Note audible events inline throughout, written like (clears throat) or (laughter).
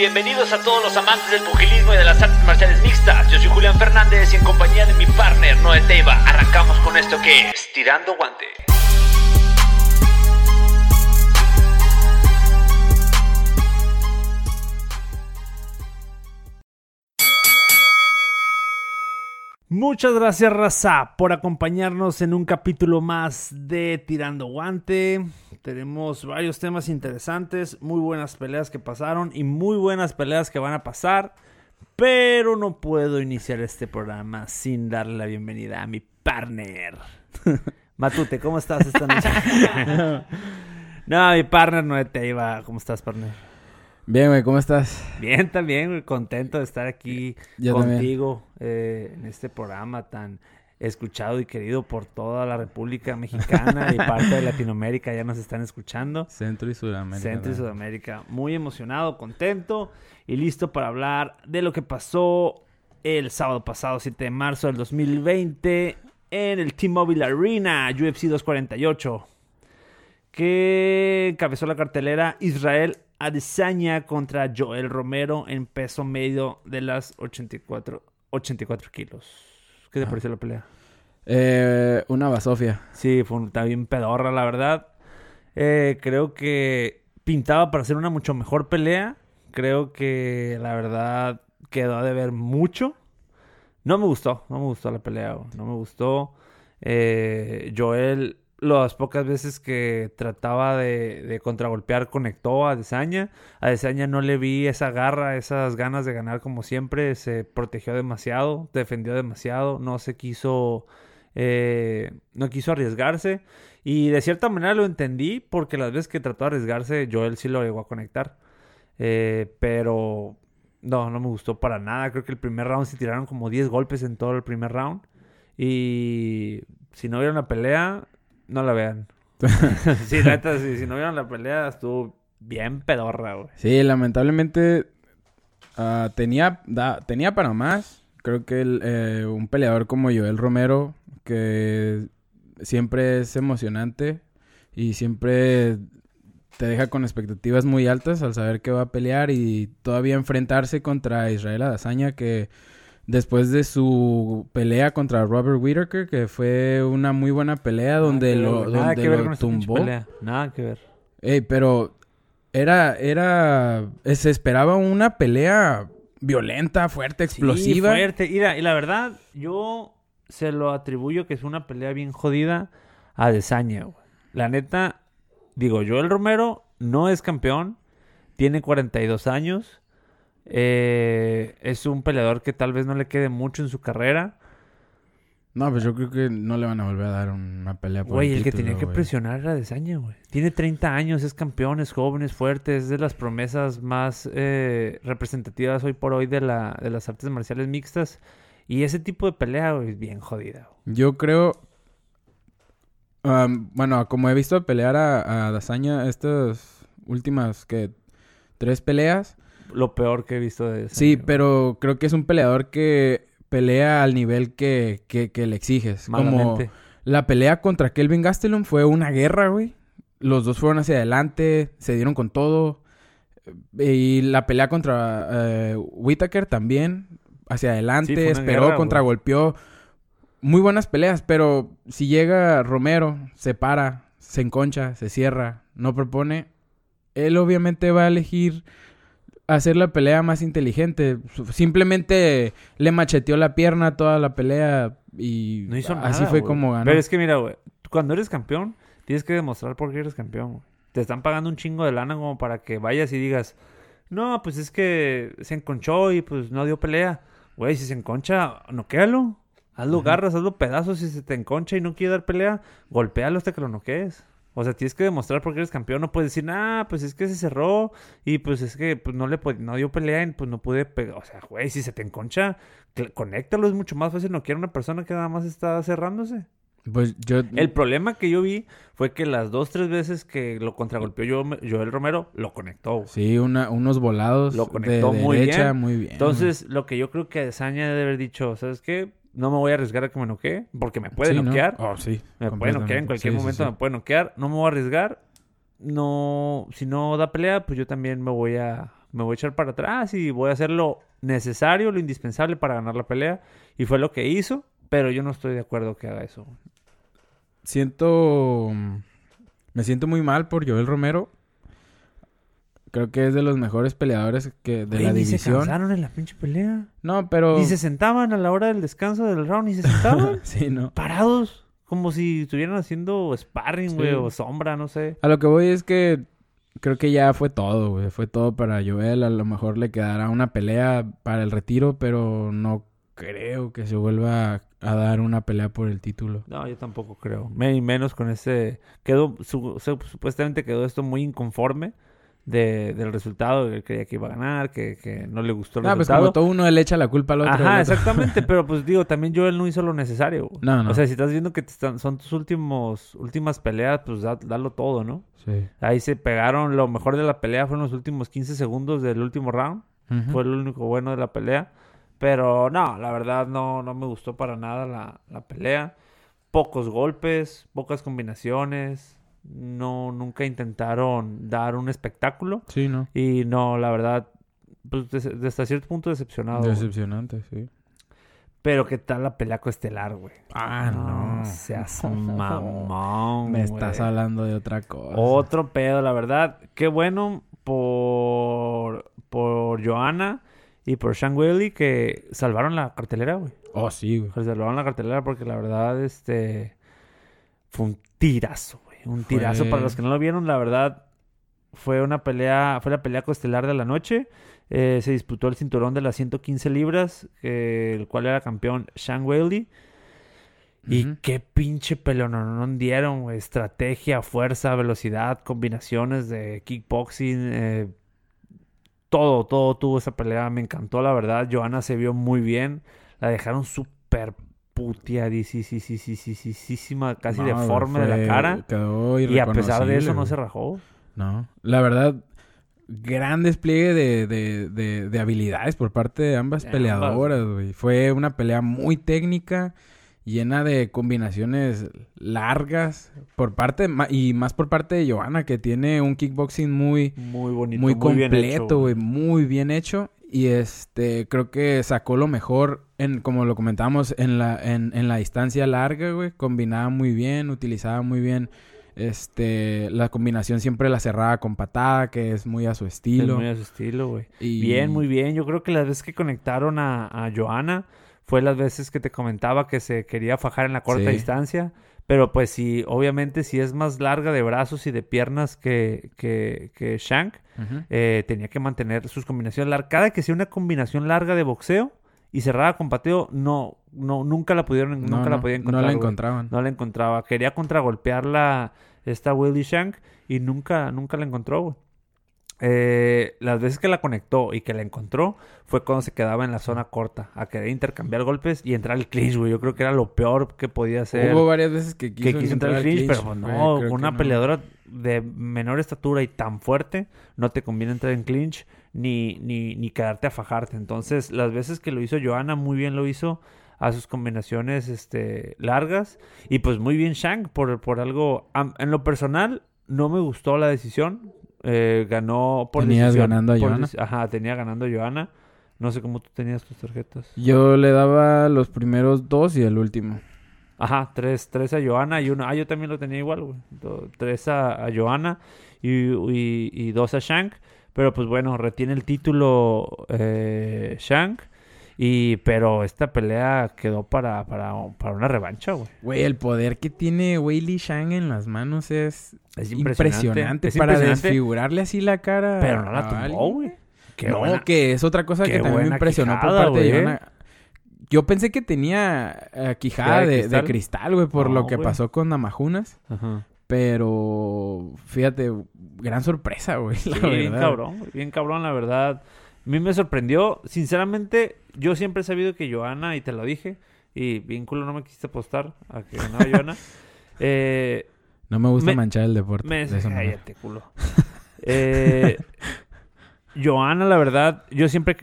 Bienvenidos a todos los amantes del pugilismo y de las artes marciales mixtas. Yo soy Julián Fernández y en compañía de mi partner Noé Teiva arrancamos con esto que es Tirando Guante. Muchas gracias Raza por acompañarnos en un capítulo más de Tirando Guante. Tenemos varios temas interesantes, muy buenas peleas que pasaron y muy buenas peleas que van a pasar. Pero no puedo iniciar este programa sin darle la bienvenida a mi partner. (laughs) Matute, ¿cómo estás esta noche? (laughs) no, mi partner no te iba. ¿Cómo estás, partner? Bien, güey, ¿cómo estás? Bien, también, güey, contento de estar aquí contigo eh, en este programa tan escuchado y querido por toda la República Mexicana y (laughs) parte de Latinoamérica ya nos están escuchando. Centro y Sudamérica. Centro y Sudamérica. Muy emocionado, contento y listo para hablar de lo que pasó el sábado pasado, 7 de marzo del 2020, en el T-Mobile Arena, UFC 248, que encabezó la cartelera Israel Adesanya contra Joel Romero en peso medio de las 84, 84 kilos. ¿Qué te pareció la pelea? Eh, una basofia. Sí, fue un, bien pedorra, la verdad. Eh, creo que pintaba para hacer una mucho mejor pelea. Creo que la verdad quedó a deber mucho. No me gustó, no me gustó la pelea, no me gustó. Eh, Joel las pocas veces que trataba de, contragolpear conectó a Desaña. A Desaña no le vi esa garra, esas ganas de ganar como siempre. Se protegió demasiado, defendió demasiado, no se quiso, eh, no quiso arriesgarse. Y de cierta manera lo entendí porque las veces que trató de arriesgarse, Joel sí lo llegó a conectar. Eh, pero no, no me gustó para nada. Creo que el primer round se tiraron como 10 golpes en todo el primer round. Y si no hubiera una pelea, no la vean. (laughs) sí, neta, si no vieron la pelea, estuvo bien pedorra, güey. Sí, lamentablemente ah, tenía, tenía para más. Creo que eh, un peleador como Joel Romero, que siempre es emocionante y siempre te deja con expectativas muy altas al saber que va a pelear y todavía enfrentarse contra Israel Adazaña, que después de su pelea contra Robert Whittaker, que fue una muy buena pelea donde lo, donde tumbó. Nada que ver. Ey, pero era, era, se esperaba una pelea violenta, fuerte, explosiva. Sí, fuerte. y la verdad, yo se lo atribuyo que es una pelea bien jodida a Desaña, La neta, digo, yo el Romero no es campeón, tiene 42 años eh, es un peleador que tal vez no le quede mucho en su carrera. No, pues yo creo que no le van a volver a dar una pelea por Güey, el, que tenía que presionar era Desaña, güey. Tiene 30 años, es campeón, es joven, es fuerte, es de las promesas más eh, representativas hoy por hoy de, la, de las artes marciales mixtas. Y ese tipo de pelea, güey, es bien jodida. Yo creo... bueno, como he visto pelear a, a Dazaña estas últimas, que Tres peleas lo peor que he visto de Sí, pero creo que es un peleador que pelea al nivel que, que, le exiges. Como la pelea contra Kelvin Gastelum fue una guerra, güey. Los dos fueron hacia adelante, se dieron con todo. Y la pelea contra eh, Whitaker también, hacia adelante, esperó, contragolpeó. Muy buenas peleas, pero si llega Romero, se para, se enconcha, se cierra, no propone, él obviamente va a elegir hacer la pelea más inteligente. Simplemente le macheteó la pierna toda la pelea y no hizo así fue como ganó. Pero es que mira, güey, cuando eres campeón, tienes que demostrar por qué eres campeón, Te están pagando un chingo de lana como para que vayas y digas, no, pues es que se enconchó y pues no dio pelea. Güey, si se enconcha, noquéalo. Hazlo garras, hazlo pedazos. Si se te enconcha y no quiere dar pelea, golpéalo hasta que lo noquees. O sea, tienes que demostrar por qué eres campeón. No puedes decir, ah, pues es que se cerró y pues es que pues, no le no dio pelea y pues no pude pegar. O sea, güey, si se te enconcha, conéctalo. Es mucho más fácil no quiero una persona que nada más está cerrándose. Pues yo... El problema que yo vi fue que las dos, tres veces que lo contragolpeó yo, Joel Romero, lo conectó. Sí, una, unos volados. Lo conectó muy, bien. muy bien. Entonces, lo que yo creo que Saña debe haber dicho, ¿sabes qué? No me voy a arriesgar a que me noquee, porque me puede noquear. Oh, sí, me puede noquear en cualquier momento, me puede noquear. No me voy a arriesgar. No, si no da pelea, pues yo también me voy a, me voy a echar para atrás y voy a hacer lo necesario, lo indispensable para ganar la pelea. Y fue lo que hizo, pero yo no estoy de acuerdo que haga eso. Siento... Me siento muy mal por Joel Romero. Creo que es de los mejores peleadores que de la división. se cansaron en la pinche pelea. No, pero... Y se sentaban a la hora del descanso del round y se sentaban. (laughs) sí, ¿no? Parados. Como si estuvieran haciendo sparring, güey, o sombra, no sé. A lo que voy es que creo que ya fue todo, güey. Fue todo para Joel. A lo mejor le quedará una pelea para el retiro, pero no creo que se vuelva a dar una pelea por el título. No, yo tampoco creo. menos con ese... Quedó... supuestamente quedó esto muy inconforme de, del resultado. Él creía que iba a ganar, que, que no le gustó el ah, resultado. pues como todo uno le echa la culpa al otro. Ajá, exactamente. (laughs) pero pues digo, también Joel no hizo lo necesario. No, no. O sea, si estás viendo que están, son tus últimos, últimas peleas, pues dalo todo, ¿no? Sí. Ahí se pegaron. Lo mejor de la pelea fueron los últimos 15 segundos del último round. Fue el único bueno de la pelea. Pero no, la verdad no, no me gustó para nada la, la pelea. Pocos golpes, pocas combinaciones no nunca intentaron dar un espectáculo. Sí, ¿no? Y no, la verdad, pues desde, cierto punto decepcionado. Decepcionante, sí. Pero qué tal la pelea estelar, güey. Ah, no. Seas (laughs) mamón. Me estás hablando de otra cosa. Otro pedo, la verdad. Qué bueno por por Johanna y por Sean Wiley que salvaron la cartelera, güey. Oh, sí, güey. Salvaron la cartelera porque la verdad, este. Fue un tirazo, un tirazo para los que no lo vieron, la verdad. Fue una pelea, fue la pelea costelar de la noche. Eh, se disputó el cinturón de las 115 libras, el cual era campeón Sean Whaley. Y qué pinche pelón dieron, Estrategia, fuerza, velocidad, combinaciones de kickboxing. Eh, todo, todo tuvo esa pelea. Me encantó, la verdad. Johanna se vio muy bien. La dejaron súper puteadísima, casi deforme de la cara. y a pesar de eso no se rajó. No, la verdad, gran despliegue de, habilidades por parte de ambas peleadoras, Fue una pelea muy técnica, llena de combinaciones largas por parte y más por parte de Johanna que tiene un kickboxing muy muy bonito, muy, completo, muy bien hecho y este, creo que sacó lo mejor en, como lo comentamos, en la, en, en la distancia larga, güey. Combinaba muy bien, utilizaba muy bien. Este, la combinación siempre la cerraba con patada, que es muy a su estilo. muy a su estilo, güey. Bien, muy bien. Yo creo que las veces que conectaron a, a Joana fue las veces que te comentaba que se quería fajar en la corta distancia. Pero pues sí, obviamente si es más larga de brazos y de piernas que, que, que Shank, eh, tenía que mantener sus combinaciones largas. Cada que sea una combinación larga de boxeo y cerrada con pateo, no, no, nunca la pudieron, nunca la podían encontrar. No la encontraban. No la encontraba. Quería contragolpearla esta Willie Shank y nunca, nunca la encontró, güey. Eh, las veces que la conectó y que la encontró fue cuando se quedaba en la zona corta a querer intercambiar golpes y entrar al clinch, güey. Yo creo que era lo peor que podía hacer. Hubo varias veces que quiso, entrar al clinch, pero no, una peleadora de menor estatura y tan fuerte, no te conviene entrar en clinch ni, ni, ni quedarte a fajarte. Entonces, las veces que lo hizo Johanna, muy bien lo hizo a sus combinaciones este, largas. Y pues muy bien Shank por, por algo... en lo personal, no me gustó la decisión. Eh, ganó por Tenías ganando a Johanna. Ajá, tenía ganando a Johanna. No sé cómo tú tenías tus tarjetas. Yo le daba los primeros dos y el último. Ajá, tres, tres a Johanna y uno. Ah, yo también lo tenía igual, güey. Tres a, a Johanna y, y, dos a Shank. Pero pues bueno, retiene el título eh, Shank. Y, pero esta pelea quedó para, para, para una revancha, güey. Güey, el poder que tiene Weili Shang en las manos es, es impresionante, para desfigurarle así la cara. Pero no la tumbó, güey. No, que es otra cosa que también me impresionó por parte de Johanna. Yo pensé que tenía eh, quijada de, cristal, güey, por lo que pasó con Namajunas. Ajá. Pero, fíjate, gran sorpresa, güey. Sí, bien cabrón, bien cabrón, la verdad. A mí me sorprendió, sinceramente, yo siempre he sabido que Joana, y te lo dije, y bien culo no me quisiste apostar a que ganaba (laughs) Joana. Eh, no me gusta manchar el deporte. Me, de cállate, culo. eh, (laughs) Joana, la verdad, yo siempre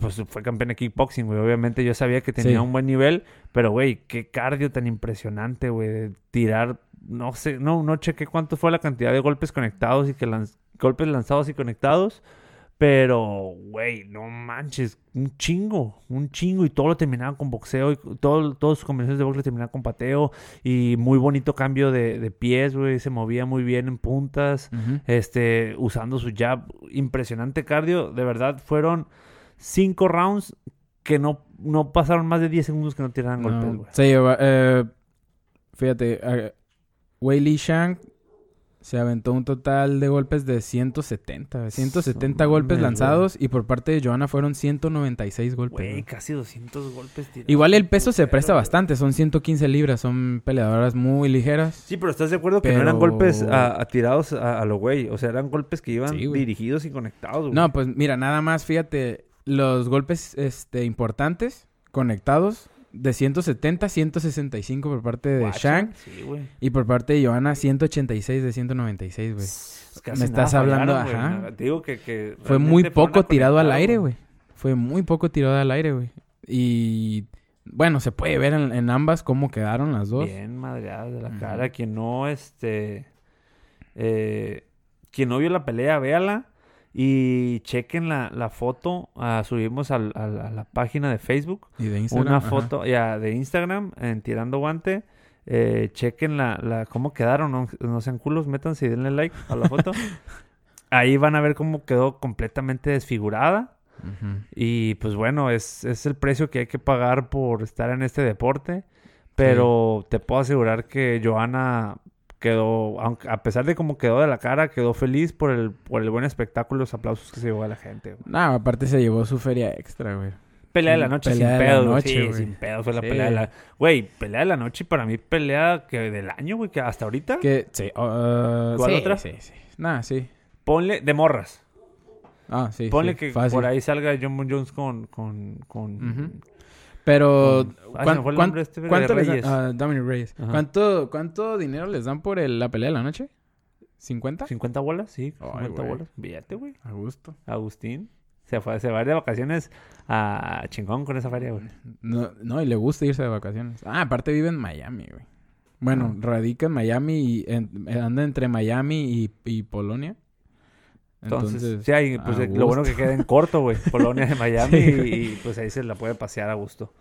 pues, fue campeón de kickboxing, güey. Obviamente yo sabía que tenía un buen nivel, pero, güey, qué cardio tan impresionante, güey, de tirar, no sé, no, no chequé cuánto fue la cantidad de golpes conectados y que golpes lanzados y conectados, Pero, güey, no manches, un chingo, un chingo. Y todo lo terminaban con boxeo. Y todo, todas sus combinaciones de boxeo terminaban con pateo. Y muy bonito cambio de, de pies, güey. Se movía muy bien en puntas. Este, usando su jab. Impresionante cardio. De verdad, fueron cinco rounds que no, no pasaron más de 10 segundos que no tiraran golpes, güey. Sí, eh, fíjate, uh, Wei Li Shang se aventó un total de golpes de 170. 170 golpes lanzados y por parte de Joana fueron 196 golpes. Güey, casi 200 golpes tirados. Igual el peso se presta bastante, son 115 libras, son peleadoras muy ligeras. Sí, pero ¿estás de acuerdo que no eran golpes a, tirados a, lo güey? O sea, eran golpes que iban dirigidos y conectados. No, pues mira, nada más, fíjate, los golpes este, importantes, conectados, de 170 165 por parte de Shang. y por parte de Johanna 186 de 196, güey. Me estás hablando, ajá. digo que, fue muy poco tirado al aire, güey. Fue muy poco tirado al aire, güey. Y bueno, se puede ver en, ambas cómo quedaron las dos. Bien madreadas de la cara. Quien no, este. Eh, quien no vio la pelea, véala. Y chequen la, la foto, uh, subimos a la página de Facebook. Y de Instagram. Una foto ya de Instagram en Tirando Guante. Eh, chequen la, la, cómo quedaron, no, sean culos, métanse y denle like a la foto. (laughs) Ahí van a ver cómo quedó completamente desfigurada. Y pues bueno, es, es, el precio que hay que pagar por estar en este deporte. Pero te puedo asegurar que Joana quedó, aunque, a pesar de cómo quedó de la cara, quedó feliz por el, por el buen espectáculo los aplausos que se llevó a la gente. No, aparte se llevó su feria extra, güey. Pelea de la noche sin pedo, sí, sin pedo fue la pelea de la... Güey, pelea de la noche para mí pelea que del año, güey, que hasta ahorita. Que, sí. Uh, ¿Cuál otra? Sí, sí. Nada, sí. Ponle de morras. Ah, sí, Ponle que por ahí salga John Bon Jones con... con, con pero, ¿cuánto, ¿cuánto les dan? Dominic Reyes. ¿Cuánto, ¿Cuánto dinero les dan por la pelea de la noche? ¿50? ¿50 bolas? Sí, 50 bolas. Billete, güey. A gusto. Agustín. Se, fue, se va de vacaciones a chingón con esa feria, güey. No, no, y le gusta irse de vacaciones. Ah, aparte vive en Miami, güey. Bueno, ah. radica en Miami y anda entre Miami y Polonia. Entonces, sí, hay, pues lo bueno que queda en corto, güey. Polonia (laughs) de Miami y, pues ahí se la puede pasear a gusto.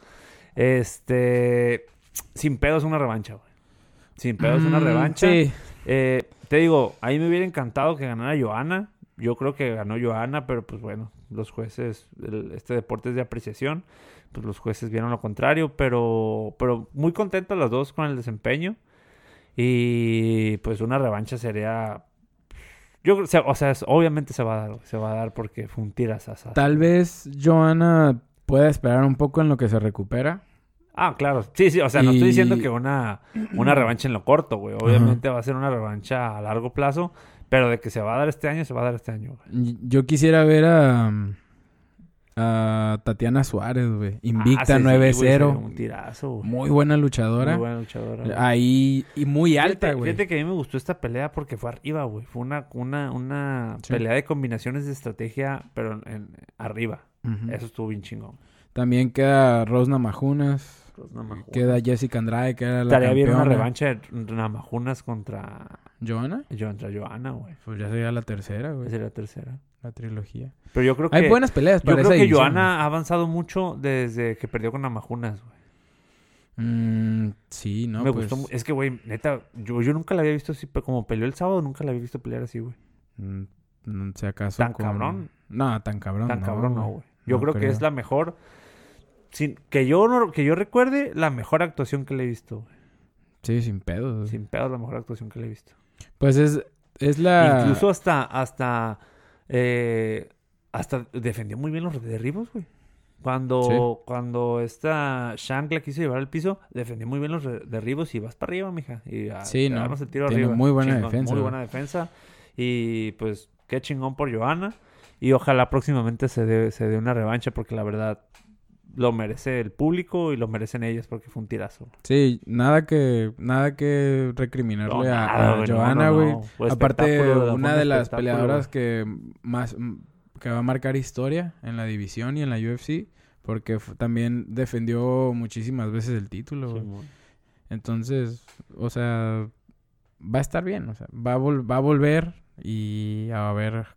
Este, sin pedos una revancha, güey. Sin pedos una mm, revancha. Sí. Eh, te digo, ahí me hubiera encantado que ganara Joana. Yo creo que ganó Joana, pero pues bueno, los jueces, este deporte es de apreciación. Pues los jueces vieron lo contrario, pero, pero muy contentos las dos con el desempeño. Y pues una revancha sería yo, o sea, o sea, obviamente se va a dar, se va a dar porque fue un tirasaza. Tal vez Joana pueda esperar un poco en lo que se recupera. Ah, claro. Sí, sí, o sea, no estoy diciendo que una, una revancha en lo corto, güey. Obviamente va a ser una revancha a largo plazo, pero de que se va a dar este año, se va a dar este año. Yo quisiera ver a Tatiana Suárez, güey. Invicta 9-0. Ah, un tirazo, Muy buena luchadora. Muy buena luchadora. Ahí, y muy alta, güey. Fíjate, que a mí me gustó esta pelea porque fue arriba, güey. Fue una, una, una pelea de combinaciones de estrategia, pero en, arriba. Eso estuvo bien chingón. También queda Rose Namajunas. Queda Jessica Andrade, que era la Estaría bien una revancha de Namajunas contra... ¿Joana? Contra Joana, güey. Pues ya sería la tercera, güey. Sería la tercera la trilogía. Pero yo creo que... Hay buenas peleas para Yo creo que Joana ha avanzado mucho desde que perdió con Namajunas, güey. Mm, sí, no, Me pues... gustó. Es que, güey, neta, yo, yo nunca la había visto así, como peleó el sábado, nunca la había visto pelear así, güey. Mm, no sé acaso. ¿Tan cabrón? No, tan cabrón. Tan cabrón no, güey. Yo creo, que es la mejor. Sin, que yo no, que yo recuerde, la mejor actuación que le he visto, güey. Sí, sin pedo. Sin pedo, la mejor actuación que le he visto. Pues es, es la. Incluso hasta, hasta eh, hasta defendió muy bien los derribos, güey. Cuando, cuando esta Shank la quiso llevar al piso, defendió muy bien los derribos y vas para arriba, mija. Y sí, no. Tiene muy buena defensa. Muy buena defensa. Y pues, qué chingón por Johanna. Y ojalá próximamente se dé, se dé una revancha porque la verdad lo merece el público y lo merecen ellas porque fue un tirazo. Sí, nada que nada que recriminarle a, Johanna, güey. Aparte, una de las peleadoras que más que va a marcar historia en la división y en la UFC porque también defendió muchísimas veces el título. Entonces, o sea, va a estar bien, o sea, va a, va a volver y a ver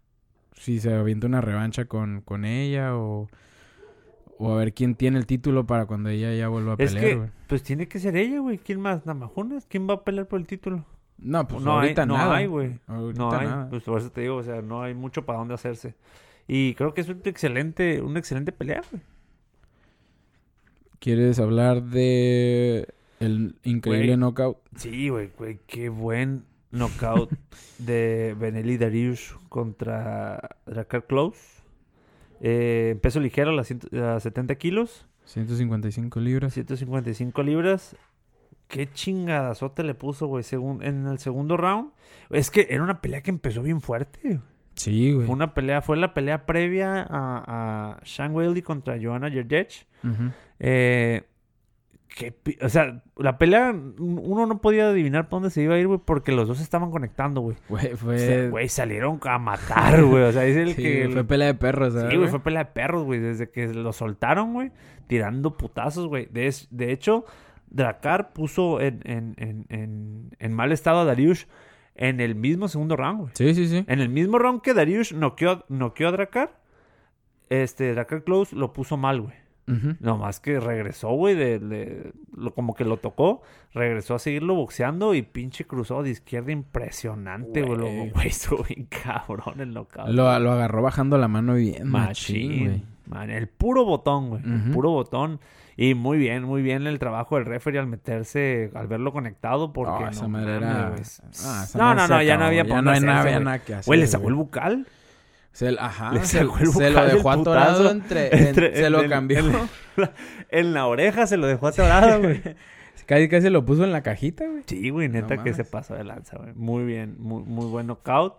si se avienta una revancha con, con ella o, o a ver quién tiene el título para cuando ella ya vuelva a pelear, es que, Pues tiene que ser ella, güey. ¿Quién más? ¿Namajunas? ¿Quién va a pelear por el título? No, pues no ahorita hay, nada. No hay, güey. No hay. Pues por eso te digo, o sea, no hay mucho para dónde hacerse. Y creo que es un excelente, una excelente pelea, güey. ¿Quieres hablar de el increíble knockout? Sí, güey, güey, qué buen knockout (laughs) de Benelli Darius contra Drakkar Close. Eh, peso ligero a, las, 70 kilos. 155 libras. 155 libras. Qué chingadazote le puso, güey, en el segundo round. Es que era una pelea que empezó bien fuerte. Sí, güey. Fue una pelea, fue la pelea previa a, a Sean Wiley contra Joanna Jerdech. eh, o sea, la pelea, uno no podía adivinar por dónde se iba a ir, güey, porque los dos estaban conectando, güey. Güey, fue... Güey, salieron a matar, güey. O sea, es el que... fue pelea de perros, ¿sabes? Sí, güey, fue pelea de perros, güey. Desde que lo soltaron, güey, tirando putazos, güey. De, de hecho, Dracar puso en, en, en, en, mal estado a Darius en el mismo segundo round, güey. Sí, sí, sí. En el mismo round que Darius noqueó, noqueó a Dracar, este, Dracar Close lo puso mal, güey. No más que regresó, güey, de, lo, como que lo tocó, regresó a seguirlo boxeando y pinche cruzó de izquierda impresionante, güey. Güey, (laughs) estuvo bien cabrón el knockout. Lo, lo, agarró bajando la mano bien machín, güey. el puro botón, güey. El puro botón. Y muy bien, muy bien el trabajo del referee al meterse, al verlo conectado, porque... esa madre era... Ah, no, no, no, ya no había... Ya no, hay nada, que hacer. Güey, le sacó el bucal. Se, ajá, se, lo dejó atorado entre, Se lo cambió. (laughs) En, la oreja se lo dejó atorado, güey. (laughs) casi que se lo puso en la cajita, güey. Sí, güey, neta que se pasó de lanza, güey. Muy bien, muy, muy buen knockout.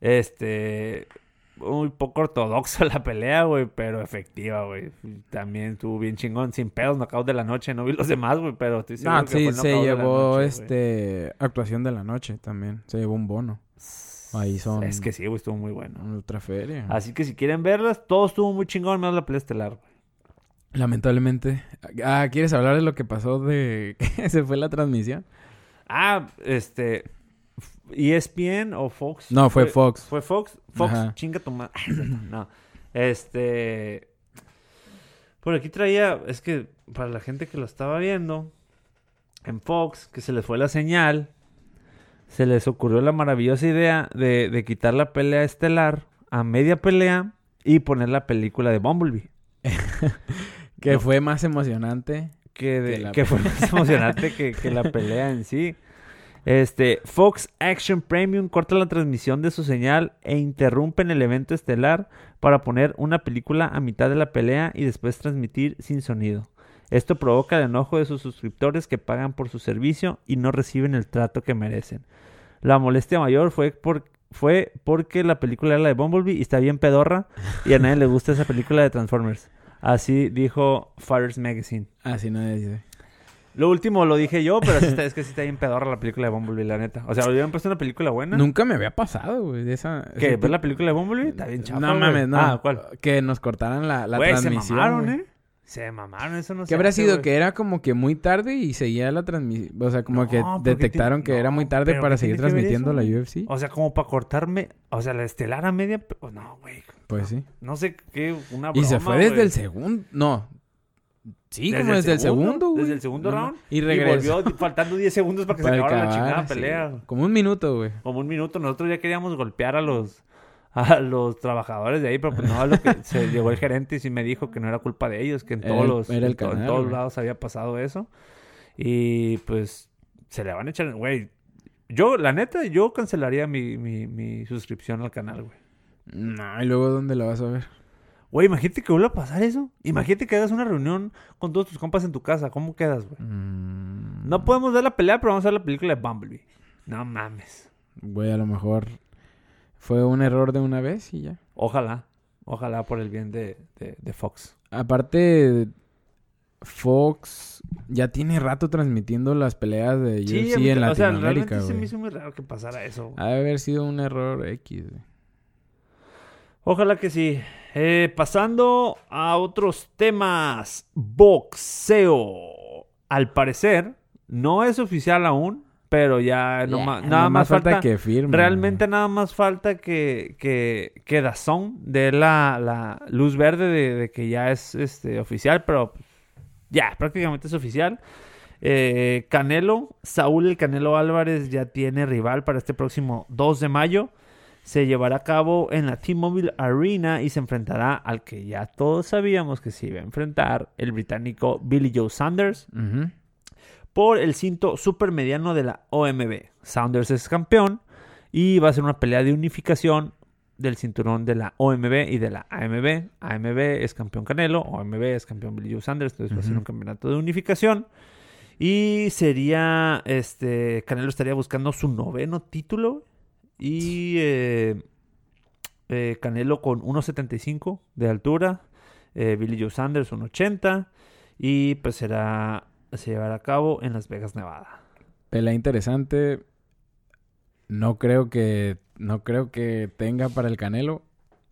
Este. Muy poco ortodoxo (laughs) la pelea, güey, pero efectiva, güey. También estuvo bien chingón, sin pedos, knockout de la noche. No vi los demás, güey, pero estoy seguro ah, sí, se llevó este actuación de la noche también. Se llevó un bono. Ahí son. Es que sí, güey, estuvo muy bueno. Otra feria. Así que si quieren verlas, todo estuvo muy chingón, menos la pelea estelar, güey. Lamentablemente. Ah, ¿quieres hablar de lo que pasó de (laughs) que se fue la transmisión? Ah, este. ¿ESPN o Fox? No, fue, Fox. ¿Fue Fox? Fox, chinga tu madre. (clears throat) no. Este. Por aquí traía. Es que para la gente que lo estaba viendo. En Fox, que se les fue la señal se les ocurrió la maravillosa idea de, quitar la pelea estelar a media pelea y poner la película de Bumblebee. (laughs) que fue más emocionante. Que, que, fue más emocionante (laughs) que, que, la pelea en sí. Este, Fox Action Premium corta la transmisión de su señal e interrumpen el evento estelar para poner una película a mitad de la pelea y después transmitir sin sonido. Esto provoca el enojo de sus suscriptores que pagan por su servicio y no reciben el trato que merecen. La molestia mayor fue, por, fue porque la película era la de Bumblebee y está bien pedorra y a nadie le gusta esa película de Transformers. Así dijo Fathers Magazine. Así nadie dice. Lo último lo dije yo, pero es que sí está bien pedorra la película de Bumblebee, la neta. O sea, hubieran puesto una película buena. Nunca me había pasado, güey, esa... ¿Qué? ¿Ver la película de Bumblebee? Está bien chafa, No mames, no. Ah, ¿cuál? Que nos cortaran la, la transmisión, se mamaron, ¿eh? Se mamaron, eso no sé. ¿Qué habrá sido? Que era como que muy tarde y seguía la transmisión. O sea, como que detectaron que era muy tarde para seguir transmitiendo la UFC. O sea, como para cortarme. O sea, la estelar a media. No, güey. Pues sí. No sé qué, una broma, Y se fue desde el segundo. No. Sí, como desde el segundo, Desde el segundo round. Y regresó. Y volvió faltando 10 segundos para que se acabara la chingada pelea. Como un minuto, güey. Como un minuto. Nosotros ya queríamos golpear a los a los trabajadores de ahí, pero pues no, lo que se llegó el gerente y sí me dijo que no era culpa de ellos, que en todos los en todos lados había pasado eso. Y pues se le van a echar, güey. Yo, la neta, yo cancelaría mi, mi, mi suscripción al canal, güey. No, y luego ¿dónde la vas a ver? Güey, imagínate que vuelva a pasar eso. Imagínate que hagas una reunión con todos tus compas en tu casa. ¿Cómo quedas, güey? Mm. No podemos ver la pelea, pero vamos a ver la película de Bumblebee. No mames. Güey, a lo mejor fue un error de una vez y ya. Ojalá. Ojalá por el bien de, de, Fox. Aparte, Fox ya tiene rato transmitiendo las peleas de UFC en Latinoamérica, o sea, se me hizo muy raro que pasara eso. Ha de haber sido un error X, Ojalá que sí. Eh, pasando a otros temas. Boxeo. Al parecer, no es oficial aún, Pero ya no nada más falta, que firme. Realmente nada más falta que, que, que Dazón dé la, la luz verde de, que ya es este, oficial, pero ya, prácticamente es oficial. Eh, Canelo, Saúl el Canelo Álvarez ya tiene rival para este próximo 2 de mayo. Se llevará a cabo en la T-Mobile Arena y se enfrentará al que ya todos sabíamos que se iba a enfrentar, el británico Billy Joe Sanders por el cinto supermediano de la OMB. Saunders es campeón y va a ser una pelea de unificación del cinturón de la OMB y de la AMB. AMB es campeón Canelo, OMB es campeón Billy Joe Sanders, entonces va a ser un campeonato de unificación. Y sería, este, Canelo estaría buscando su noveno título y eh, eh, Canelo con 1.75 de altura, eh, Billy Joe Sanders 1.80 y pues será se llevará a cabo en Las Vegas, Nevada. Pelea interesante. No creo que no creo que tenga para el Canelo.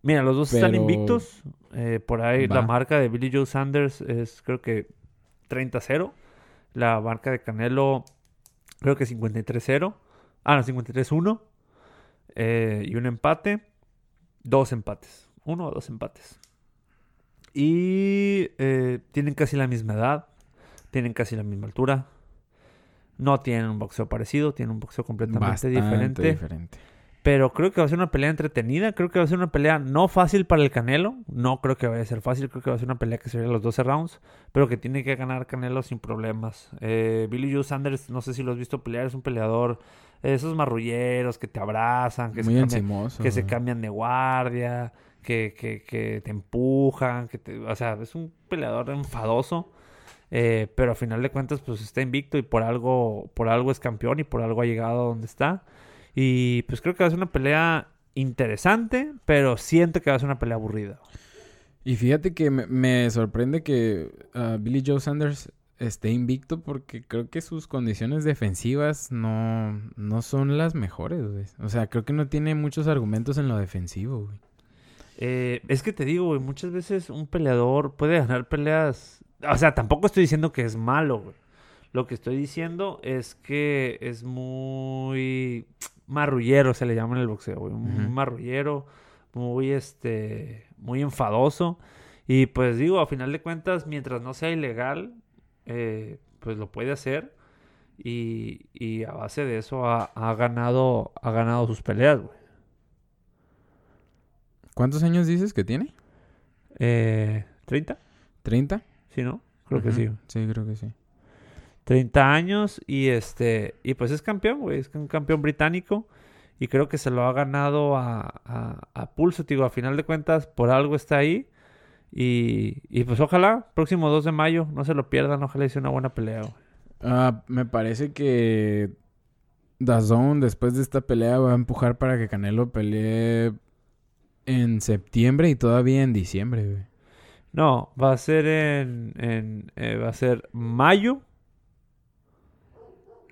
Mira, los dos están invictos. Eh, por ahí la marca de Billy Joe Sanders es creo que 30-0. La marca de Canelo creo que 53-0. Ah, no, 53-1. Eh, y un empate. Dos empates. Uno o dos empates. Y eh, tienen casi la misma edad. Tienen casi la misma altura. No tienen un boxeo parecido, tienen un boxeo completamente diferente. diferente. Pero creo que va a ser una pelea entretenida. Creo que va a ser una pelea no fácil para el Canelo. No creo que vaya a ser fácil. Creo que va a ser una pelea que sería los 12 rounds. Pero que tiene que ganar Canelo sin problemas. Eh, Billy Joe Sanders, no sé si lo has visto pelear. Es un peleador. esos marrulleros que te abrazan. Que, se, cambian, que se cambian de guardia. Que, que, que te empujan. Que te, o sea, es un peleador enfadoso. Eh, pero a final de cuentas, pues está invicto y por algo, por algo es campeón y por algo ha llegado a donde está. Y pues creo que va a ser una pelea interesante, pero siento que va a ser una pelea aburrida. Y fíjate que me, sorprende que uh, Billy Joe Sanders esté invicto porque creo que sus condiciones defensivas no, no son las mejores, güey. O sea, creo que no tiene muchos argumentos en lo defensivo, güey. Eh, es que te digo, güey, muchas veces un peleador puede ganar peleas o sea, tampoco estoy diciendo que es malo, güey. Lo que estoy diciendo es que es muy marrullero, se le llama en el boxeo, güey. Un marrullero, muy, este, muy enfadoso. Y pues digo, a final de cuentas, mientras no sea ilegal, eh, pues lo puede hacer. Y, y a base de eso ha, ganado, ha ganado sus peleas, güey. ¿Cuántos años dices que tiene? Eh, ¿30? ¿30? ¿Sí, no? Creo que sí. Sí, creo que sí. 30 años y este y pues es campeón, güey, es un campeón británico y creo que se lo ha ganado a, a, pulso, digo, a final de cuentas por algo está ahí y, y pues ojalá, próximo 2 de mayo, no se lo pierdan, ojalá hice una buena pelea, güey. Ah, me parece que Dazón después de esta pelea va a empujar para que Canelo pelee en septiembre y todavía en diciembre, güey. No, va a ser en, en eh, va a ser mayo.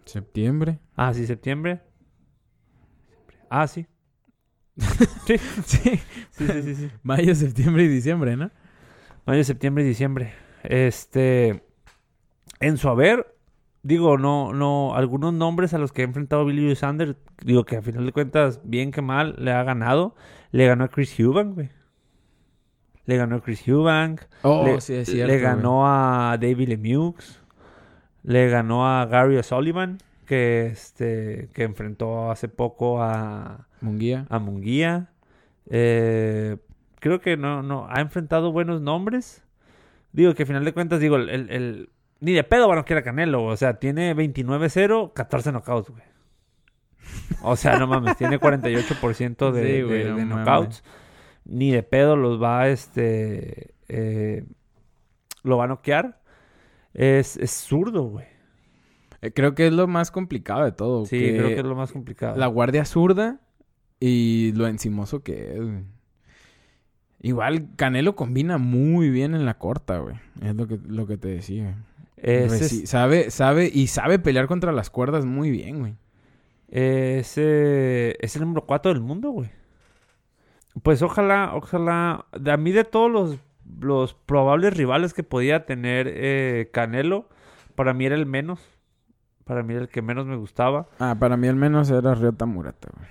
Septiembre. Ah, sí, septiembre. Ah, sí. (laughs) sí. sí. Sí, sí, sí, Mayo, septiembre y diciembre, ¿no? Mayo, septiembre y diciembre. Este. En su haber, digo, no, no, algunos nombres a los que ha enfrentado Billy Sanders, digo que a final de cuentas, bien que mal, le ha ganado. Le ganó a Chris Huban, güey le ganó a Chris Eubank, oh, le, ganó a David Lemieux, le ganó a Gary O'Sullivan, que este que enfrentó hace poco a Munguía. A Munguía. Eh, creo que no, no, ha enfrentado buenos nombres. Digo que al final de cuentas, digo, el, ni de pedo bueno quiera Canelo, o sea, tiene 29-0, 14 knockouts, güey. O sea, no mames, tiene 48% de, de, knockouts ni de pedo los va, este, eh, lo va a noquear. Es, es zurdo, güey. Eh, creo que es lo más complicado de todo. Sí, creo que es lo más complicado. La guardia zurda y lo encimoso que es, Igual Canelo combina muy bien en la corta, güey. Es lo que, lo que te decía. Sabe, sabe, y sabe pelear contra las cuerdas muy bien, güey. Es, es el número 4 del mundo, güey. Pues ojalá, ojalá, de a mí de todos los, los probables rivales que podía tener eh, Canelo, para mí era el menos. Para mí era el que menos me gustaba. Ah, para mí el menos era Ryota Murata, güey.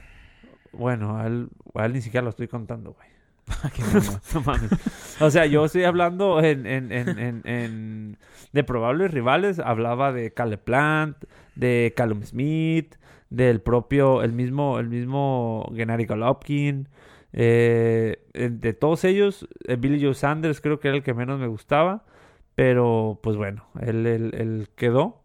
Bueno, a él, a él ni siquiera lo estoy contando, güey. (laughs) (laughs) no mames. O sea, yo estoy hablando en, en, en, en, de probables rivales. Hablaba de Cale Plant, de Callum Smith, del propio, el mismo, el mismo Gennady Golovkin. Eh, de todos ellos, eh, Billy Joe Sanders creo que era el que menos me gustaba. Pero, pues bueno, él, él, quedó.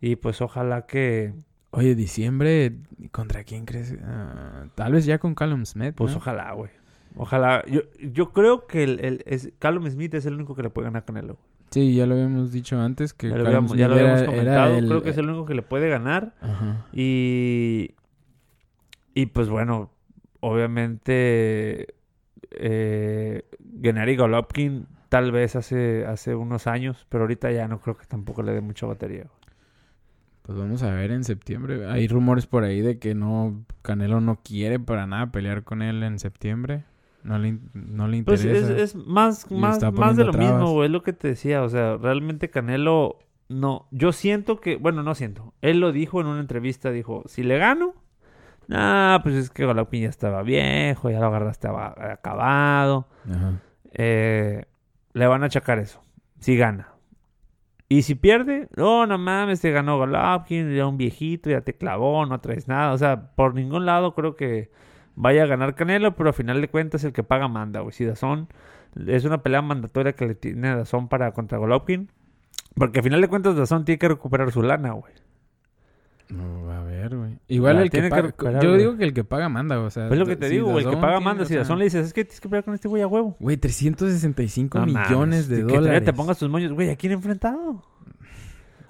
Y pues ojalá que... Oye, diciembre, ¿contra quién crees? Ah, tal vez ya con Callum Smith. Pues ojalá, güey. Ojalá. Yo, yo creo que el, el es, Callum Smith es el único que le puede ganar a Canelo. Sí, ya lo habíamos dicho antes que ya lo habíamos, ya lo habíamos comentado. creo que es el único que le puede ganar. Y y pues bueno, obviamente eh, Gennady Golovkin tal vez hace hace unos años, pero ahorita ya no creo que tampoco le dé mucha batería. Pues vamos a ver en septiembre. Hay rumores por ahí de que no Canelo no quiere para nada pelear con él en septiembre. No le, no le pues interesa. es, más, más, más de lo mismo, güey. Es lo que te decía. O sea, realmente Canelo... No, yo siento que... Bueno, no siento. Él lo dijo en una entrevista. Dijo, si le gano... Nah, pues es que Golovkin ya estaba viejo. Ya lo agarraste acabado. Eh, le van a achacar eso. Si gana. Y si pierde, no, no mames, te ganó Golovkin, ya un viejito, ya te clavó, no traes nada. O sea, por ningún lado creo que vaya a ganar Canelo, pero al final de cuentas el que paga manda, güey. Si Dazón es una pelea mandatoria que le tiene a Dazón para contra Golovkin. Porque al final de cuentas Dazón tiene que recuperar su lana, güey. No, a ver, güey. Igual el que, paga, Yo digo que el que paga manda, o sea. Es lo que te digo, güey. El que paga manda. Si Dazón le dices, es que tienes que pelear con este güey a huevo. Güey, 365 millones de dólares. Que te pongas tus moños. Güey, ¿a quién enfrentado?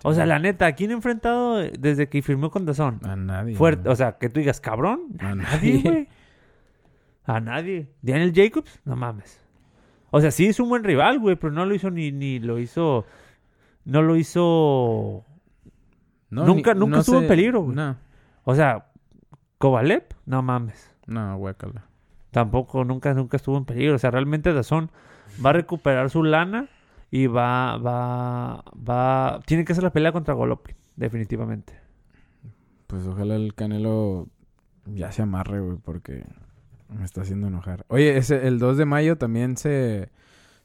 O sea, la neta, ¿a quién ha enfrentado desde que firmó con Dazón? A nadie. Fuerte, o sea, que tú digas, cabrón. A nadie, güey. A nadie. Daniel Jacobs, no mames. O sea, sí es un buen rival, güey, pero no lo hizo ni, ni lo hizo. No lo hizo. Nunca nunca estuvo en peligro, güey. No. O sea, Kovalev, no mames. No, huécala. Tampoco, nunca, nunca estuvo en peligro. O sea, realmente Dazón va a recuperar su lana y va, va, va. Tiene que hacer la pelea contra Golovkin, definitivamente. Pues ojalá el Canelo ya se amarre, güey, porque me está haciendo enojar. Oye, ese, el 2 de mayo también se,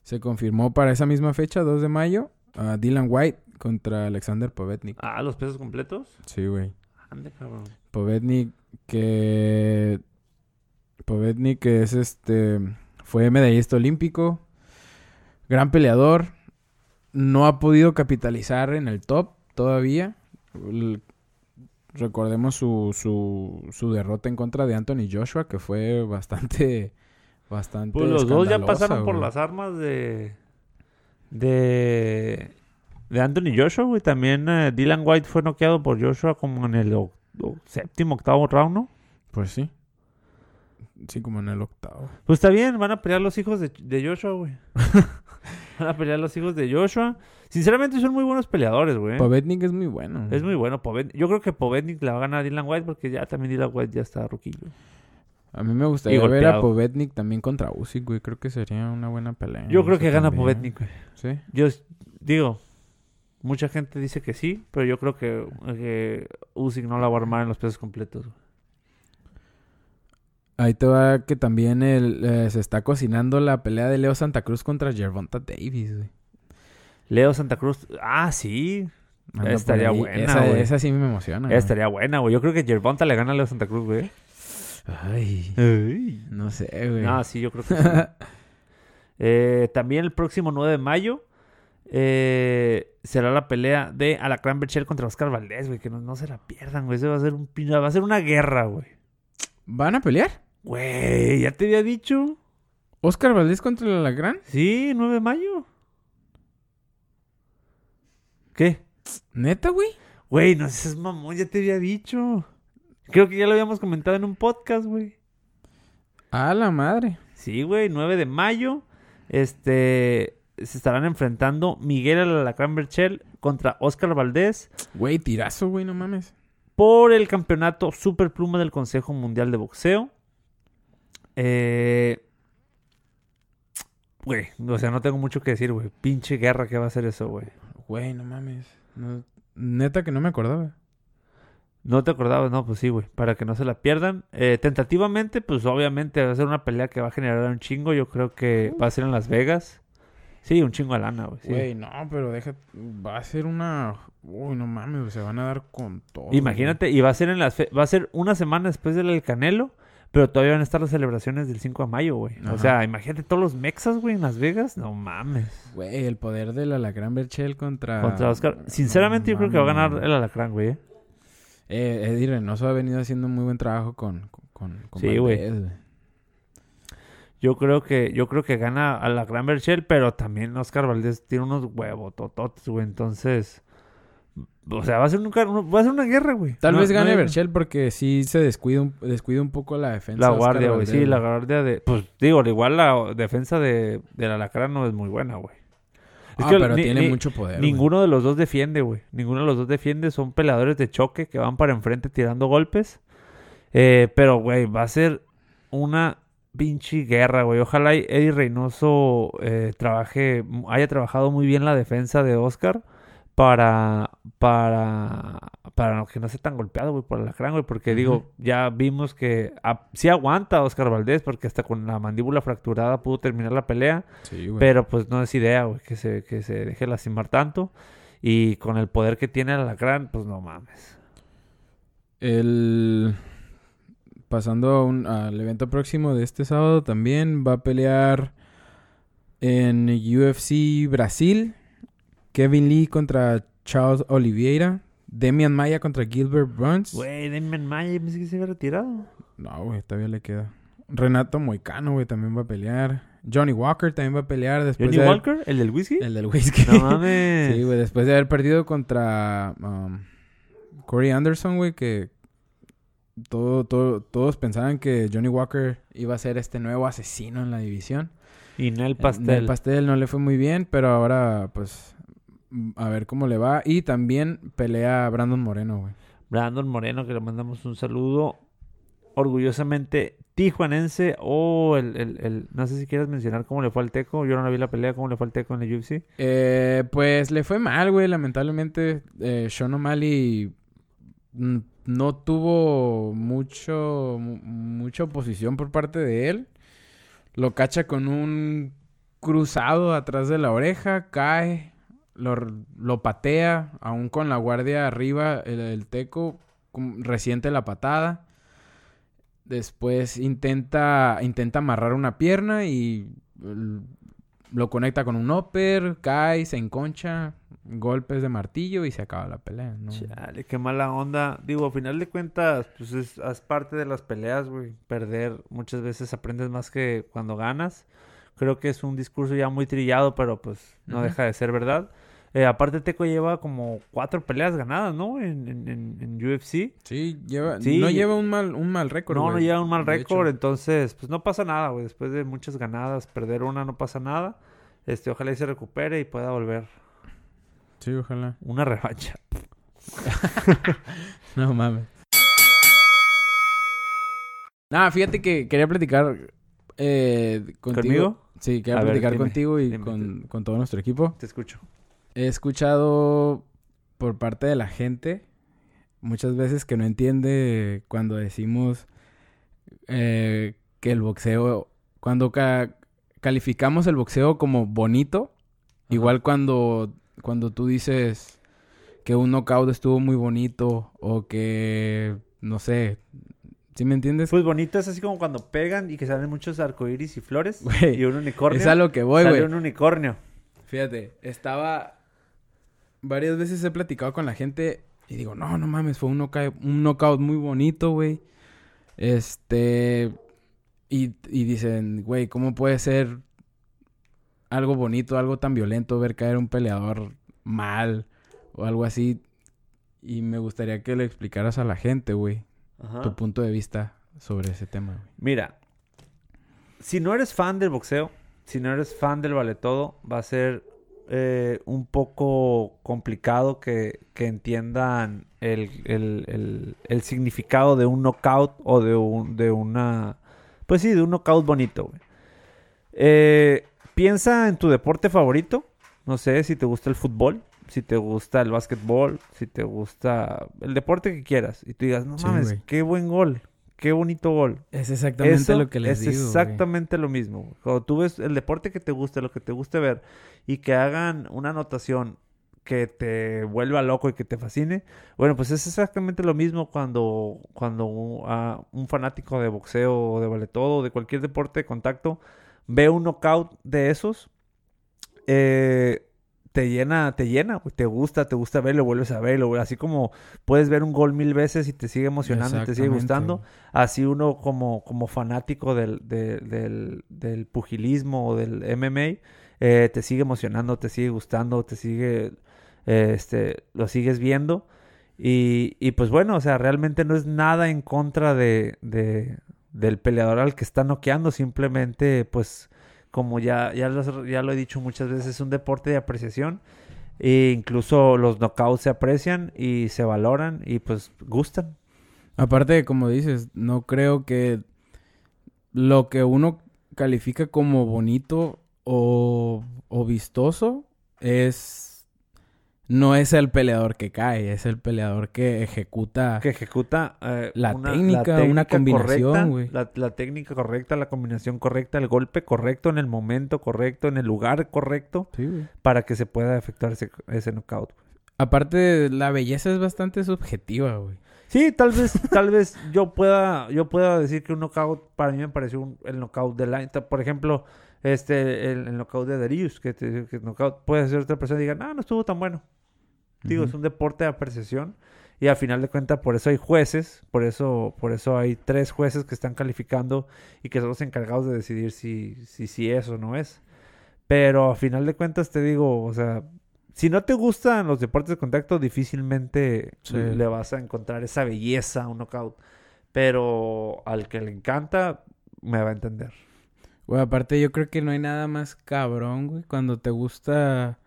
se confirmó para esa misma fecha, 2 de mayo, a Dylan White contra Alexander Povetnik. Ah, ¿los pesos completos? Sí, güey. Ande, cabrón. Povetnik que... Povetnik que es este... Fue medallista olímpico. Gran peleador. No ha podido capitalizar en el top todavía. Recordemos su, su, su derrota en contra de Anthony Joshua, que fue bastante. Bastante. Pues los dos ya pasaron por las armas de. De. De Anthony Joshua, güey. También eh, Dylan White fue noqueado por Joshua como en el séptimo, octavo round, ¿no? Pues sí. Sí, como en el octavo. Pues está bien, van a pelear los hijos de, de Joshua, güey. (laughs) van a pelear los hijos de Joshua. Sinceramente son muy buenos peleadores, güey. Povetnik es muy bueno. Es muy bueno. Yo creo que Povetnik le va a ganar a Dylan White porque ya también Dylan White ya está ruquillo. A mí me gustaría ver a Povetnik también contra Usyk, güey. Creo que sería una buena pelea. Yo creo que gana Povetnik, güey. ¿Sí? Yo digo, mucha gente dice que sí, pero yo creo que, que Usyk no la va a armar en los pesos completos. Ahí te va que también el, eh, se está cocinando la pelea de Leo Santa Cruz contra Gervonta Davis, güey. Leo Santa Cruz. Ah, sí. estaría buena, esa, esa, sí me emociona. Estaría buena, güey. Yo creo que Gervonta le gana a Leo Santa Cruz, güey. Ay. No sé, güey. Ah, sí, yo creo que sí. (laughs) eh, también el próximo 9 de mayo eh, será la pelea de Alacrán Berchel contra Oscar Valdés, güey. Que no, no, se la pierdan, güey. Eso va a ser un va a ser una guerra, güey. ¿Van a pelear? Güey, ya te había dicho. ¿Oscar Valdés contra el Alacrán? Sí, 9 de mayo. ¿Qué? ¿Neta, güey? Güey, no seas mamón, ya te había dicho. Creo que ya lo habíamos comentado en un podcast, güey. A la madre. Sí, güey, 9 de mayo. Este. Se estarán enfrentando Miguel Alacrán Berchel contra Oscar Valdés. Güey, tirazo, güey, no mames. Por el campeonato Super Pluma del Consejo Mundial de Boxeo. Eh, güey, o sea, no tengo mucho que decir, güey. Pinche guerra que va a ser eso, güey. Güey, no mames. Neta que no me acordaba. No te acordabas, no, pues sí, güey, para que no se la pierdan. Eh, tentativamente, pues obviamente va a ser una pelea que va a generar un chingo. Yo creo que va a ser en Las Vegas. Sí, un chingo de lana, güey. Güey, no, pero deja. Va a ser una. Uy, no mames, se van a dar con todo. Imagínate, y va a ser en las. Va a ser una semana después del Canelo. Pero todavía van a estar las celebraciones del 5 de mayo, güey. O sea, imagínate todos los mexas, güey, en Las Vegas. No mames. Güey, el poder del Alacrán Berchel contra... Contra Oscar. Sinceramente, yo creo que va a ganar el Alacrán, güey. Eh, eh Eddie Reynoso ha venido haciendo un muy buen trabajo con... con, sí, güey. Yo creo que yo creo que gana a la Gran Berchel, pero también Oscar Valdés tiene unos huevos tototes, güey. Entonces, o sea, va a ser, un, va a ser una guerra, güey. Tal vez gane Berchel porque sí se descuida un, descuida un poco la defensa. La guardia, güey. Sí, la guardia de... Pues digo, igual la defensa de, de la Lacra no es muy buena, güey. ah, pero tiene mucho poder. Ninguno de los dos defiende, güey. Ninguno de los dos defiende. Son peleadores de choque que van para enfrente tirando golpes. Eh, pero, güey, va a ser una pinche guerra, güey. Ojalá Eddie Reynoso eh, trabaje, haya trabajado muy bien la defensa de Oscar para, para, para que no sea tan golpeado, güey, por gran, güey. Porque digo, ya vimos que sí aguanta Oscar Valdés, porque hasta con la mandíbula fracturada pudo terminar la pelea. Sí, pero pues no es idea, güey, que se, que se deje lastimar tanto. Y con el poder que tiene el alacrán, pues no mames. El... Pasando al evento próximo de este sábado, también va a pelear en UFC Brasil Kevin Lee contra Charles Oliveira. Demian Maya contra Gilbert Burns. Güey, Demian Maya pensé que se había retirado. No, güey, todavía le queda. Renato Moicano, güey, también va a pelear. Johnny Walker también va a pelear después ¿Johnny Walker? ¿El del whisky? El del whisky. No mames. (laughs) sí, güey, después de haber perdido contra um, Corey Anderson, güey, que todo, todo, todos pensaban que Johnny Walker iba a ser este nuevo asesino en la división. Y no el pastel. El pastel no le fue muy bien, pero ahora, pues, Mm, a ver cómo le va. Y también pelea Brandon Moreno, güey. Brandon Moreno, que le mandamos un saludo. Orgullosamente tijuanense o el, el, No sé si quieres mencionar cómo le fue al Teco. Yo no vi la pelea. ¿Cómo le fue al Teco en el UFC? Eh, pues le fue mal, güey. Lamentablemente, eh, Sean O'Malley no tuvo mucho... Mucha oposición por parte de él. Lo cacha con un cruzado atrás de la oreja. Cae lo, patea, aún con la guardia arriba, el, teco resiente la patada. Después intenta, intenta amarrar una pierna y lo conecta con un upper, cae, se enconcha, golpes de martillo y se acaba la pelea, ¿no? Chale, qué mala onda. Digo, a final de cuentas, pues es, es parte de las peleas, güey. Perder muchas veces aprendes más que cuando ganas. Creo que es un discurso ya muy trillado, pero pues no deja de ser verdad. Eh, aparte, Teco lleva como cuatro peleas ganadas, ¿no? En, en, UFC. Sí, lleva, no lleva un mal, un mal récord. No, no lleva un mal récord. Entonces, pues no pasa nada, güey. Después de muchas ganadas, perder una no pasa nada. Este, ojalá y se recupere y pueda volver. Sí, ojalá. Una revancha. (laughs) no mames. Nada, fíjate que quería platicar eh, contigo. ¿Conmigo? Sí, quería platicar contigo y con, con todo nuestro equipo. Te escucho. He escuchado por parte de la gente muchas veces que no entiende cuando decimos eh, que el boxeo, cuando calificamos el boxeo como bonito, igual cuando, cuando tú dices que un knockout estuvo muy bonito o que, no sé, ¿Sí me entiendes? Pues bonito es así como cuando pegan y que salen muchos arcoíris y flores y un unicornio. Es a lo que voy, güey. un unicornio. Fíjate, estaba varias veces he platicado con la gente y digo, no, no mames, fue un knockout, un knockout muy bonito, güey. Este. Y, y dicen, güey, ¿cómo puede ser algo bonito, algo tan violento ver caer un peleador mal o algo así? Y me gustaría que le explicaras a la gente, güey, tu punto de vista sobre ese tema. Mira, si no eres fan del boxeo, si no eres fan del vale todo, va a ser eh, un poco complicado que, entiendan el, significado de un knockout o de, un, de una... Pues sí, de un knockout bonito, eh, piensa en tu deporte favorito. No sé si te gusta el fútbol. si te gusta el básquetbol, si te gusta el deporte que quieras. Y tú digas, no mames, qué buen gol, qué bonito gol. Es exactamente lo que les digo. Es exactamente lo mismo. Cuando tú ves el deporte que te guste, lo que te guste ver, y que hagan una anotación que te vuelva loco y que te fascine. Bueno, pues es exactamente lo mismo cuando, cuando un fanático de boxeo o de vale todo, de cualquier deporte de contacto, ve un knockout de esos. Eh, te llena, te llena, te gusta, te gusta verlo, vuelves a verlo, así como puedes ver un gol mil veces y te sigue emocionando y te sigue gustando, así uno como, como fanático del, del, del pugilismo o del MMA, eh, te sigue emocionando, te sigue gustando, te sigue este, lo sigues viendo. Y, y, pues bueno, o sea, realmente no es nada en contra de, de del peleador al que está noqueando, simplemente pues como ya, ya, lo, ya lo he dicho muchas veces, es un deporte de apreciación. E incluso los knockouts se aprecian y se valoran y pues gustan. Aparte, como dices, no creo que lo que uno califica como bonito o, o vistoso es no es el peleador que cae, es el peleador que ejecuta. Que ejecuta eh, la, técnica, una combinación, güey. La, la, técnica correcta, la combinación correcta, el golpe correcto en el momento correcto, en el lugar correcto. para que se pueda efectuar ese, ese knockout. Aparte, la belleza es bastante subjetiva, güey. Sí, tal vez, tal vez yo pueda, yo pueda decir que un knockout para mí me pareció el knockout de la. Por ejemplo, este, el, el knockout de Darius, que, te, que knockout puede ser otra persona y diga, no, no estuvo tan bueno. Digo, es un deporte de apreciación. Y al final de cuentas, por eso hay jueces, por eso, por eso hay tres jueces que están calificando y que son los encargados de decidir si, si, si es o no es. Pero a final de cuentas te digo, o sea, si no te gustan los deportes de contacto, difícilmente le vas a encontrar esa belleza a un knockout. Pero al que le encanta, me va a entender. Aparte yo creo que no hay nada más cabrón, güey, cuando te gusta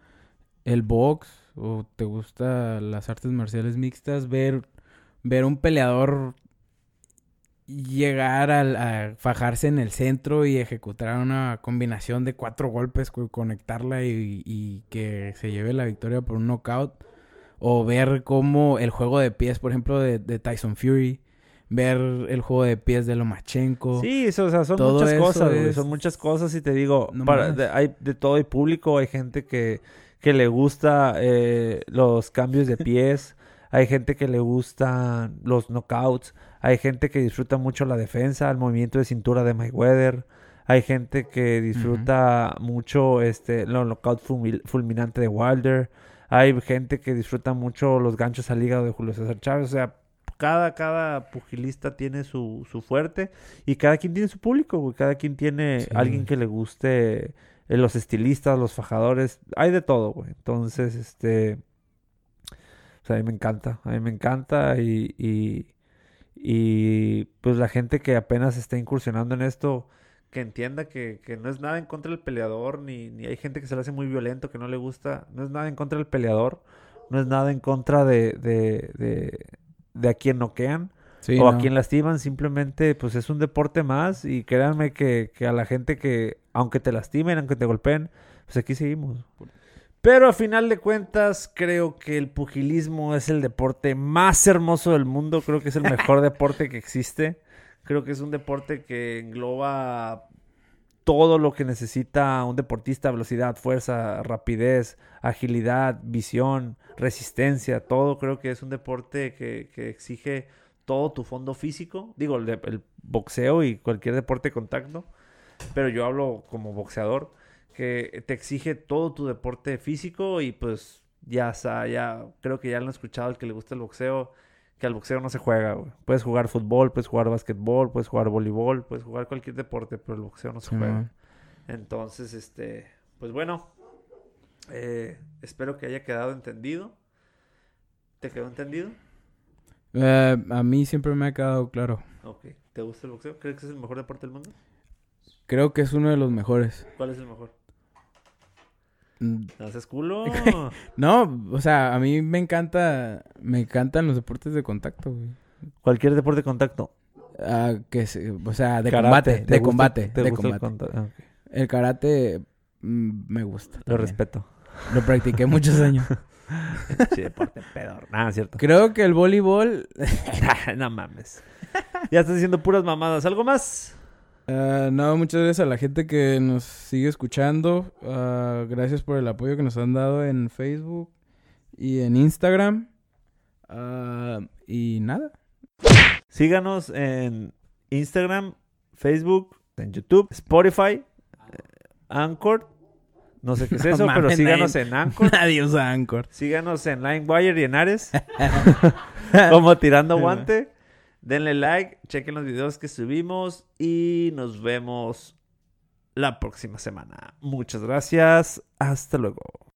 el box o te gusta las artes marciales mixtas, ver, ver un peleador llegar a, fajarse en el centro y ejecutar una combinación de cuatro golpes, conectarla y, que se lleve la victoria por un knockout. O ver cómo el juego de pies, por ejemplo, de, Tyson Fury. Ver el juego de pies de Lomachenko. Sí, eso, o sea, son muchas cosas, son muchas cosas y te digo, hay de todo el público, hay gente que que le gusta eh, los cambios de pies, (laughs) hay gente que le gustan los knockouts, hay gente que disfruta mucho la defensa, el movimiento de cintura de Mayweather, hay gente que disfruta mucho este los knockouts fulminante de Wilder, hay gente que disfruta mucho los ganchos al hígado de Julio César Chávez, o sea, cada, cada pugilista tiene su, su fuerte y cada quien tiene su público, cada quien tiene alguien que le guste eh, los estilistas, los fajadores, hay de todo, güey. Entonces, este, o sea, a mí me encanta, a mí me encanta y, y, y pues la gente que apenas está incursionando en esto, que entienda que, que, no es nada en contra del peleador, ni, ni hay gente que se le hace muy violento, que no le gusta, no es nada en contra del peleador, no es nada en contra de, de, de, de a quien noquean o a quien lastiman, simplemente pues es un deporte más y créanme que, que, a la gente que aunque te lastimen, aunque te golpeen, pues aquí seguimos. Pero a final de cuentas creo que el pugilismo es el deporte más hermoso del mundo, creo que es el mejor (laughs) deporte que existe, creo que es un deporte que engloba todo lo que necesita un deportista, velocidad, fuerza, rapidez, agilidad, visión, resistencia, todo creo que es un deporte que, que exige todo tu fondo físico. Digo, el, boxeo y cualquier deporte de contacto. Pero yo hablo como boxeador. Que te exige todo tu deporte físico y pues ya, ya creo que ya lo han escuchado el que le gusta el boxeo. Que al boxeo no se juega, Puedes jugar fútbol, puedes jugar básquetbol, puedes jugar voleibol, puedes jugar cualquier deporte, pero el boxeo no se juega. Entonces, este, pues bueno, eh, espero que haya quedado entendido. ¿Te quedó entendido? Eh, a mí siempre me ha quedado claro. Ok. ¿Te gusta el boxeo? ¿Crees que es el mejor deporte del mundo? Creo que es uno de los mejores. ¿Cuál es el mejor? Mm. ¿Haces culo? (laughs) no, o sea, a mí me encanta, me encantan los deportes de contacto, güey. Cualquier deporte de contacto. Ah, que o sea, de combate, de combate, de combate. El, karate mm, me gusta. Lo respeto. Lo practiqué muchos años. (laughs) sí, deporte pedor. Nada, cierto. Creo que el voleibol... (laughs) no mames. Ya estás diciendo puras mamadas. ¿Algo más? Uh, no, muchas gracias a la gente que nos sigue escuchando. Uh, gracias por el apoyo que nos han dado en Facebook y en Instagram. Uh, y nada. Síganos en Instagram, Facebook, en YouTube, Spotify, Anchor. No sé qué es (laughs) eso, pero síganos en Anchor. (laughs) Nadie usa Anchor. Síganos en LineWire y en Ares. (laughs) como tirando guante. Denle like, chequen los videos que subimos y nos vemos la próxima semana. Muchas gracias. Hasta luego.